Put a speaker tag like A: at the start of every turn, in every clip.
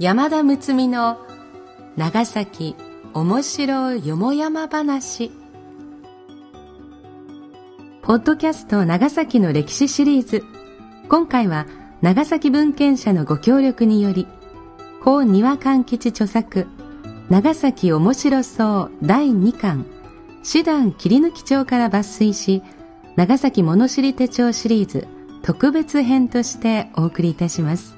A: 山田睦美の長崎面白よもやま話。ポッドキャスト長崎の歴史シリーズ。今回は長崎文献社のご協力により高庭勘吉著作長崎面白そう第2巻師団切り抜き帳から抜粋し長崎物知り手帳シリーズ特別編としてお送りいたします。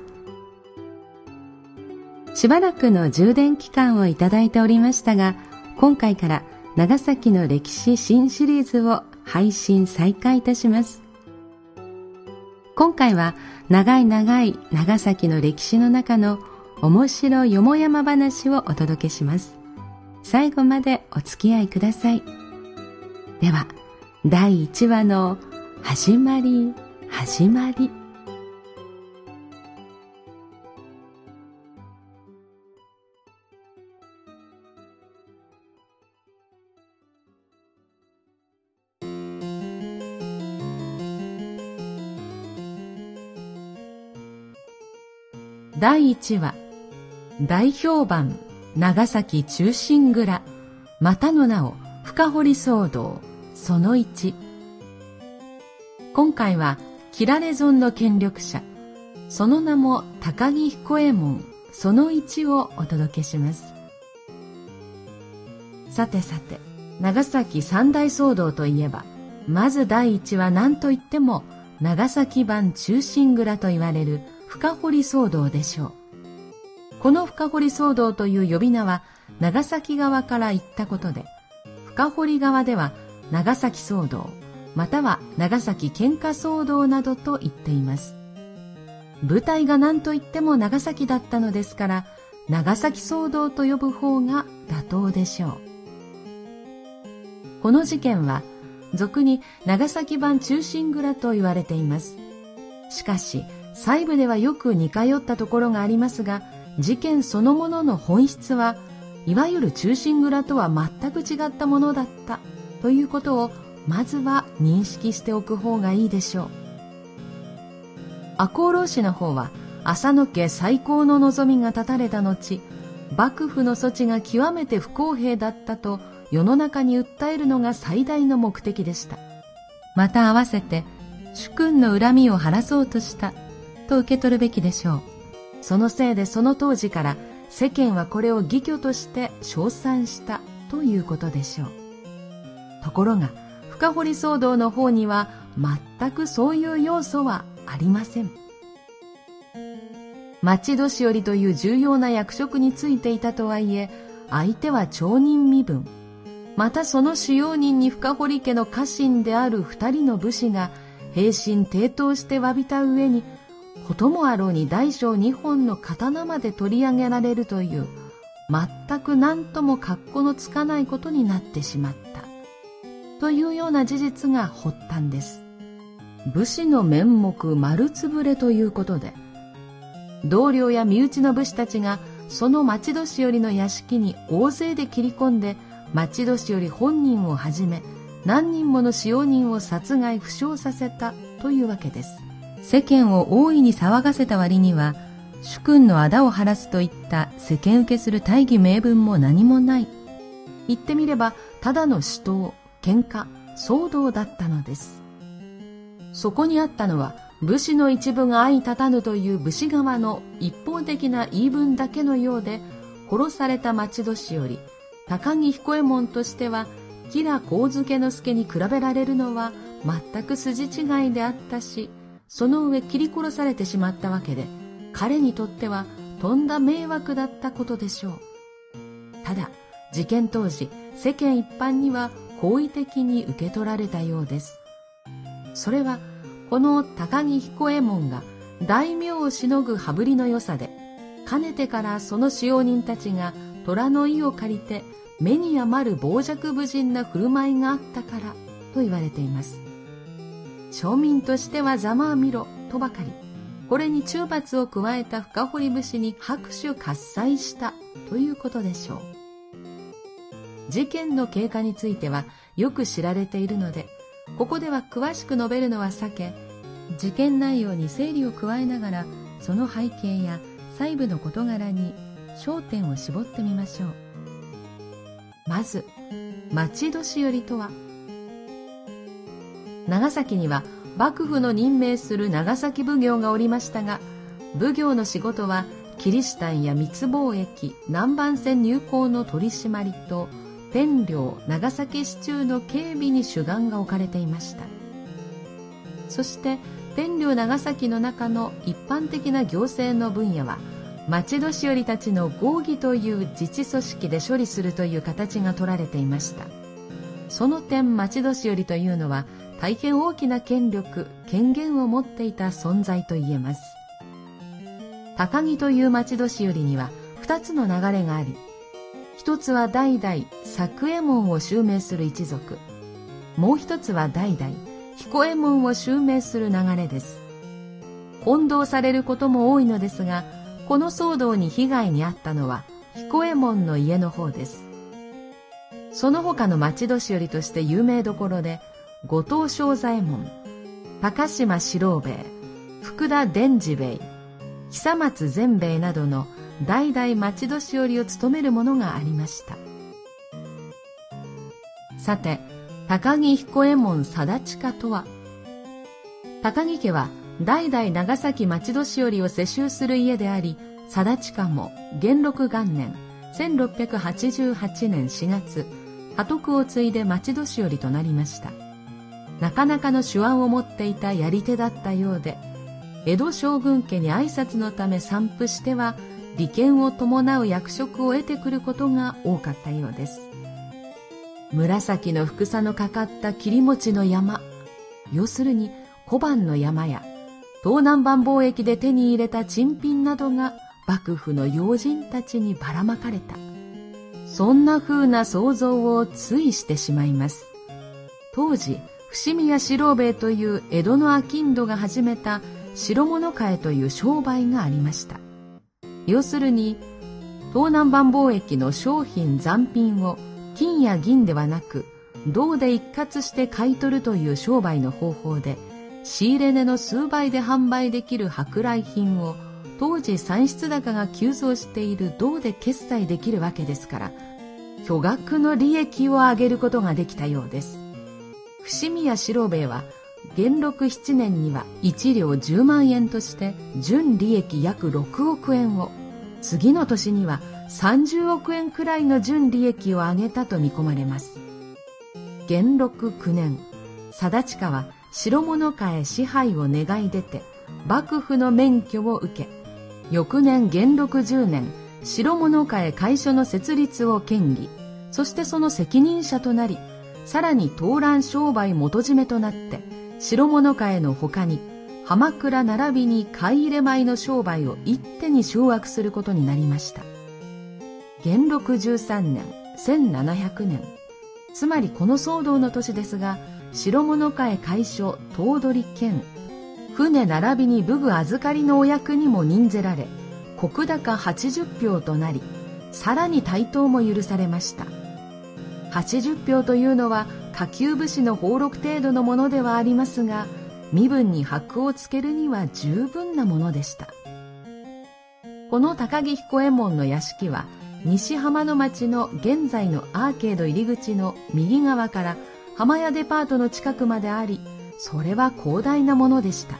A: しばらくの充電期間をいただいておりましたが今回から長崎の歴史新シリーズを配信再開いたします。今回は長い長い長崎の歴史の中の面白よもやま話をお届けします。最後までお付き合いください。では第1話の始まり始まり。第1話大評判長崎中心蔵またの名を深堀騒動その1今回は切られ損の権力者その名も高木彦右衛門その1をお届けします。さてさて長崎三大騒動といえばまず第一は何といっても長崎版中心蔵と言われる深堀騒動でしょう。この深堀騒動という呼び名は長崎側から言ったことで、深堀側では長崎騒動、または長崎喧嘩騒動などと言っています。舞台が何と言っても長崎だったのですから、長崎騒動と呼ぶ方が妥当でしょう。この事件は、俗に長崎版中心蔵と言われています。しかし、細部ではよく似通ったところがありますが事件そのものの本質はいわゆる中心蔵とは全く違ったものだったということをまずは認識しておく方がいいでしょう。赤穂浪士の方は浅野家最高の望みが断たれた後幕府の措置が極めて不公平だったと世の中に訴えるのが最大の目的でした。また合わせて主君の恨みを晴らそうとしたと受け取るべきでしょう。そのせいでその当時から世間はこれを義挙として称賛したということでしょう。ところが深掘り騒動の方には全くそういう要素はありません。町年寄りという重要な役職についていたとはいえ相手は町人身分。またその使用人に深堀家の家臣である二人の武士が平身抵当して詫びた上にこともあろうに大小2本の刀まで取り上げられるという全く何とも格好のつかないことになってしまった。というような事実が発端です。武士の面目丸つぶれということで同僚や身内の武士たちがその町年寄りの屋敷に大勢で切り込んで町年寄り本人をはじめ何人もの使用人を殺害負傷させたというわけです。世間を大いに騒がせた割には主君の仇を晴らすといった世間受けする大義名分も何もない。言ってみればただの死闘喧嘩騒動だったのです。そこにあったのは武士の一部が相立たぬという武士側の一方的な言い分だけのようで殺された町年より高木彦右衛門としては吉良上野之助に比べられるのは全く筋違いであったしその上切り殺されてしまったわけで彼にとってはとんだ迷惑だったことでしょうただ事件当時世間一般には好意的に受け取られたようですそれはこの高木彦右衛門が大名をしのぐ羽振りの良さでかねてからその使用人たちが虎の意を借りて目に余る傍若無人な振る舞いがあったからと言われています。庶民としてはざまあみろとばかり、これに中罰を加えた深堀節に拍手喝采したということでしょう。事件の経過についてはよく知られているので、ここでは詳しく述べるのは避け、事件内容に整理を加えながら、その背景や細部の事柄に焦点を絞ってみましょう。まず、町年寄りとは、長崎には幕府の任命する長崎奉行がおりましたが、奉行の仕事はキリシタンや密貿易、南蛮船入港の取り締まりと、天領長崎市中の警備に主眼が置かれていました。そして、天領長崎の中の一般的な行政の分野は、町年寄りたちの合議という自治組織で処理するという形が取られていました。その点町年寄りというのは大変大きな権力、権限を持っていた存在と言えます。高木という町年寄りには二つの流れがあり、一つは代々作右衛門を襲名する一族、もう一つは代々彦右衛門を襲名する流れです。混同されることも多いのですが、この騒動に被害に遭ったのは彦右衛門の家の方です。その他の町年寄りとして有名どころで、後藤正左衛門、高島四郎兵衛、福田伝次兵衛、久松善兵衛などの代々町年寄りを務めるものがありました。さて、高木彦右衛門貞親とは、高木家は代々長崎町年寄りを世襲する家であり、貞親も元禄元年1688年4月、家督を継いで町年寄りとなりました。なかなかの手腕を持っていたやり手だったようで、江戸将軍家に挨拶のため散布しては、利権を伴う役職を得てくることが多かったようです。紫のふさのかかった切り餅の山、要するに小判の山や、東南蛮貿易で手に入れた珍品などが幕府の要人たちにばらまかれた。そんな風な想像をついしてしまいます。当時、伏見屋四郎兵衛という江戸の商人が始めた白物買いという商売がありました。要するに、東南蛮貿易の商品残品を金や銀ではなく、銅で一括して買い取るという商売の方法で、仕入れ値の数倍で販売できる舶来品を当時産出高が急増している銅で決済できるわけですから、巨額の利益を上げることができたようです。伏見屋四郎兵衛は元禄7年には1両10万円として純利益約6億円を次の年には30億円くらいの純利益を上げたと見込まれます。元禄9年貞親は白物家へ支配を願い出て幕府の免許を受け翌年元禄10年白物家へ会所の設立を権利そしてその責任者となりさらに東蘭商売元締めとなって、白物会の他に、浜倉並びに買い入れ米の商売を一手に掌握することになりました。元禄13年、1700年。つまりこの騒動の年ですが、白物会会所頭取兼、船並びに武具預かりのお役にも任ぜられ、石高80票となり、さらに対等も許されました。80票というのは下級武士の俸禄程度のものではありますが身分に箔をつけるには十分なものでした。この高木彦右衛門の屋敷は西浜の町の現在のアーケード入り口の右側から浜屋デパートの近くまでありそれは広大なものでした。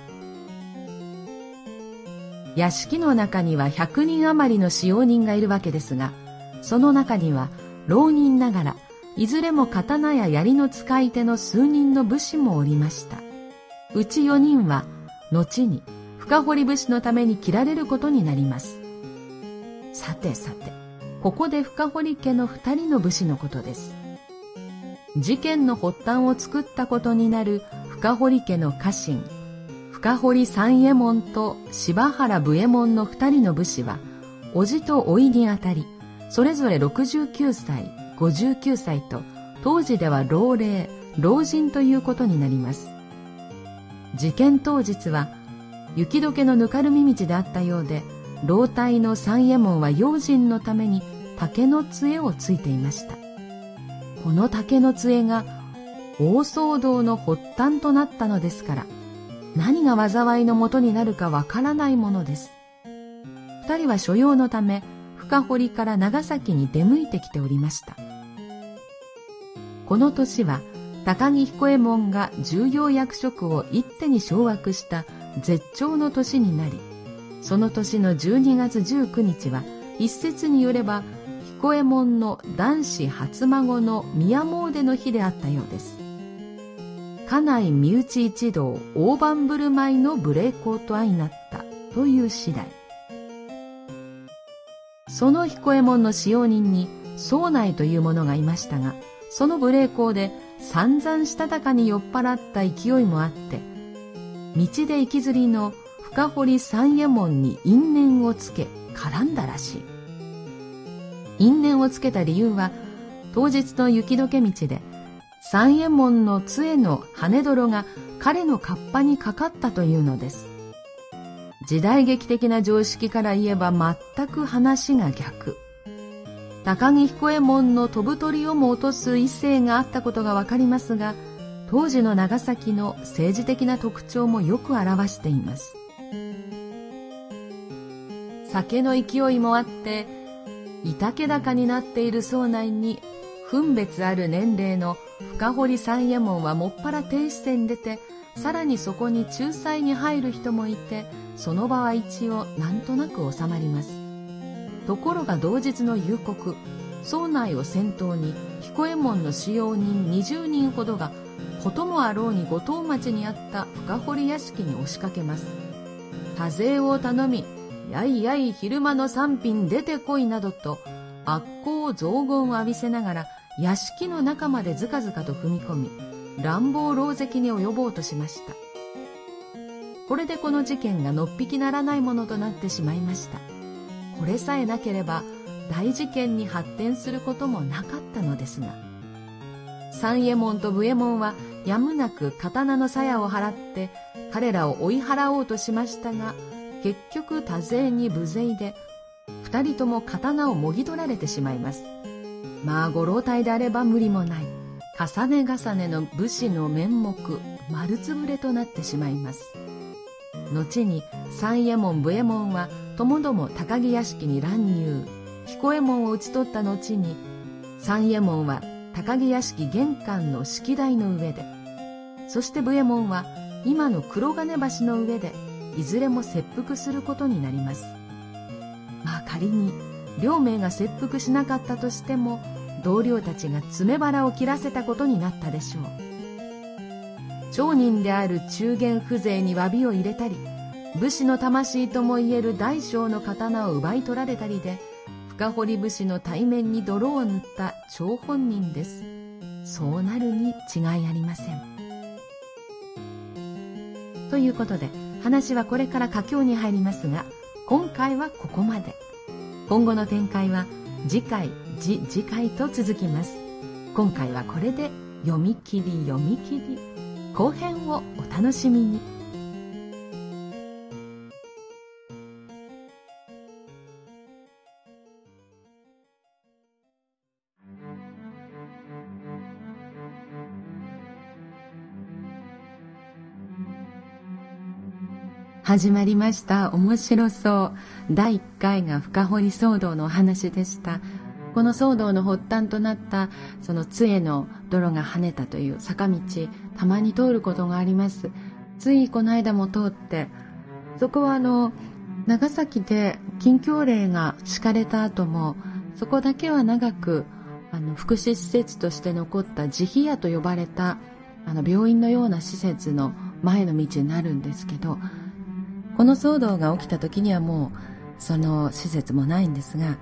A: 屋敷の中には100人余りの使用人がいるわけですがその中には浪人ながらいずれも刀や槍の使い手の数人の武士もおりました。うち4人は、後に深掘り武士のために切られることになります。さてさて、ここで深堀家の2人の武士のことです。事件の発端を作ったことになる深堀家の家臣、深堀三右衛門と柴原武右衛門の2人の武士は、叔父と甥にあたり、それぞれ69歳59歳と当時では老齢老人ということになります。事件当日は雪解けのぬかるみ道であったようで老体の三右衛門は用心のために竹の杖をついていました。この竹の杖が大騒動の発端となったのですから何が災いのもとになるかわからないものです。二人は所用のため深堀から長崎に出向いてきておりました。この年は高木彦右衛門が重要役職を一手に掌握した絶頂の年になりその年の12月19日は一説によれば彦右衛門の男子初孫の宮詣の日であったようです。家内身内一同大盤振る舞いの無礼講と相なったという次第。その彦右衛門の使用人に宗内という者がいましたがその無礼講で散々したたかに酔っ払った勢いもあって道で行きずりの深堀三右衛門に因縁をつけ絡んだらしい。因縁をつけた理由は当日の雪解け道で三右衛門の杖の羽泥が彼のカッパにかかったというのです。時代劇的な常識から言えば全く話が逆。高木彦右衛門の飛ぶ鳥をも落とす異性があったことがわかりますが当時の長崎の政治的な特徴もよく表しています。酒の勢いもあっていたけ高になっている僧内に分別ある年齢の深堀三右衛門はもっぱら停止線に出てさらにそこに仲裁に入る人もいてその場は一応なんとなく収まります。ところが同日の夕刻総内を先頭に彦右衛門の使用人20人ほどがこともあろうに後藤町にあった深堀屋敷に押しかけます。多勢を頼みやいやい昼間の三品出てこいなどと悪行雑言を浴びせながら屋敷の中までずかずかと踏み込み乱暴狼藉に及ぼうとしました。これでこの事件がのっぴきならないものとなってしまいました。これさえなければ大事件に発展することもなかったのですが三右衛門と武右衛門はやむなく刀の鞘を払って彼らを追い払おうとしましたが結局多勢に無勢で二人とも刀をもぎ取られてしまいます。まあご老体であれば無理もない。重ね重ねの武士の面目丸つぶれとなってしまいます。後に三右衛門武右衛門はともども高木屋敷に乱入。彦右衛門を討ち取った後に三右衛門は高木屋敷玄関の式台の上でそして武右衛門は今の黒金橋の上でいずれも切腹することになります。まあ仮に両名が切腹しなかったとしても同僚たちが詰め腹を切らせたことになったでしょう。町人である中元風情に詫びを入れたり武士の魂ともいえる大将の刀を奪い取られたりで深堀武士の対面に泥を塗った張本人です。そうなるに違いありません。ということで話はこれから佳境に入りますが今回はここまで。今後の展開は次回次次回と続きます。今回はこれで読み切り読み切り。後編をお楽しみに。始まりました。面白そう。第1回が深掘り騒動のお話でした。この騒動の発端となったその杖の泥が跳ねたという坂道たまに通ることがあります。ついこの間も通ってそこはあの長崎で近況令が敷かれた後もそこだけは長くあの福祉施設として残った慈悲屋と呼ばれたあの病院のような施設の前の道になるんですけどこの騒動が起きた時にはもうその施設もないんですが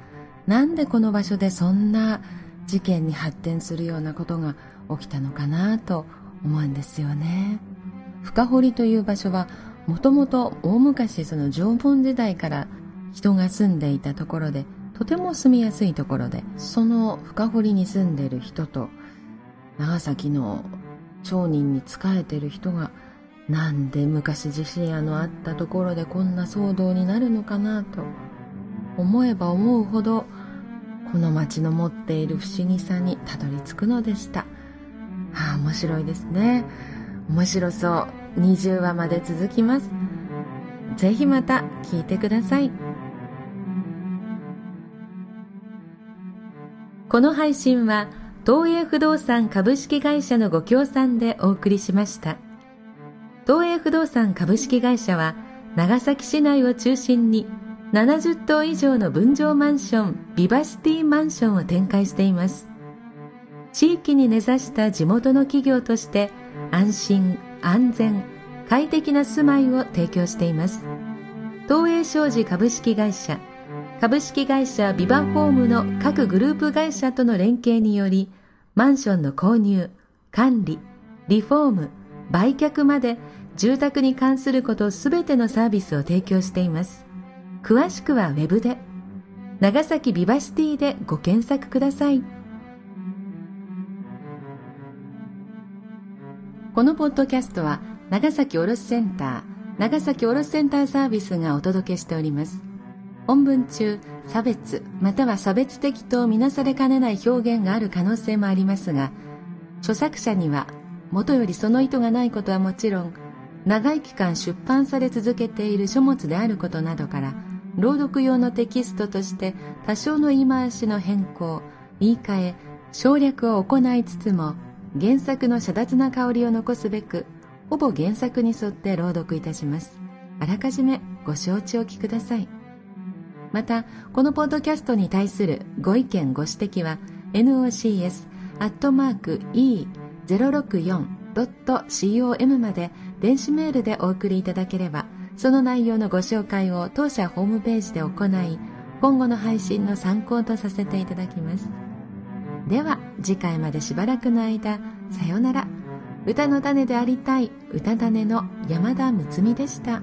A: なんでこの場所でそんな事件に発展するようなことが起きたのかなと思うんですよね。深堀という場所はもともと大昔その縄文時代から人が住んでいたところでとても住みやすいところでその深堀に住んでる人と長崎の町人に仕えてる人がなんで昔地震屋のあったところでこんな騒動になるのかなと思えば思うほどこの町の持っている不思議さにたどり着くのでした。ああ面白いですね。面白そう。20話まで続きます。ぜひまた聞いてください。この配信は東映不動産株式会社のご協賛でお送りしました。東映不動産株式会社は長崎市内を中心に70棟以上の分譲マンションビバシティマンションを展開しています。地域に根ざした地元の企業として安心安全快適な住まいを提供しています。東映商事株式会社株式会社ビバホームの各グループ会社との連携によりマンションの購入管理リフォーム売却まで住宅に関することすべてのサービスを提供しています。詳しくは Web で、長崎ビバシティでご検索ください。このポッドキャストは長崎卸センター、長崎卸センターサービスがお届けしております。本文中、差別または差別的とみなされかねない表現がある可能性もありますが、著作者には元よりその意図がないことはもちろん、長い期間出版され続けている書物であることなどから朗読用のテキストとして多少の言い回しの変更言い換え省略を行いつつも原作の遮奪な香りを残すべくほぼ原作に沿って朗読いたします。あらかじめご承知おきください。またこのポッドキャストに対するご意見ご指摘は nocs.e064 .com まで電子メールでお送りいただければその内容のご紹介を当社ホームページで行い今後の配信の参考とさせていただきますでは次回までしばらくの間さようなら歌の種でありたい歌種の山田睦美でした。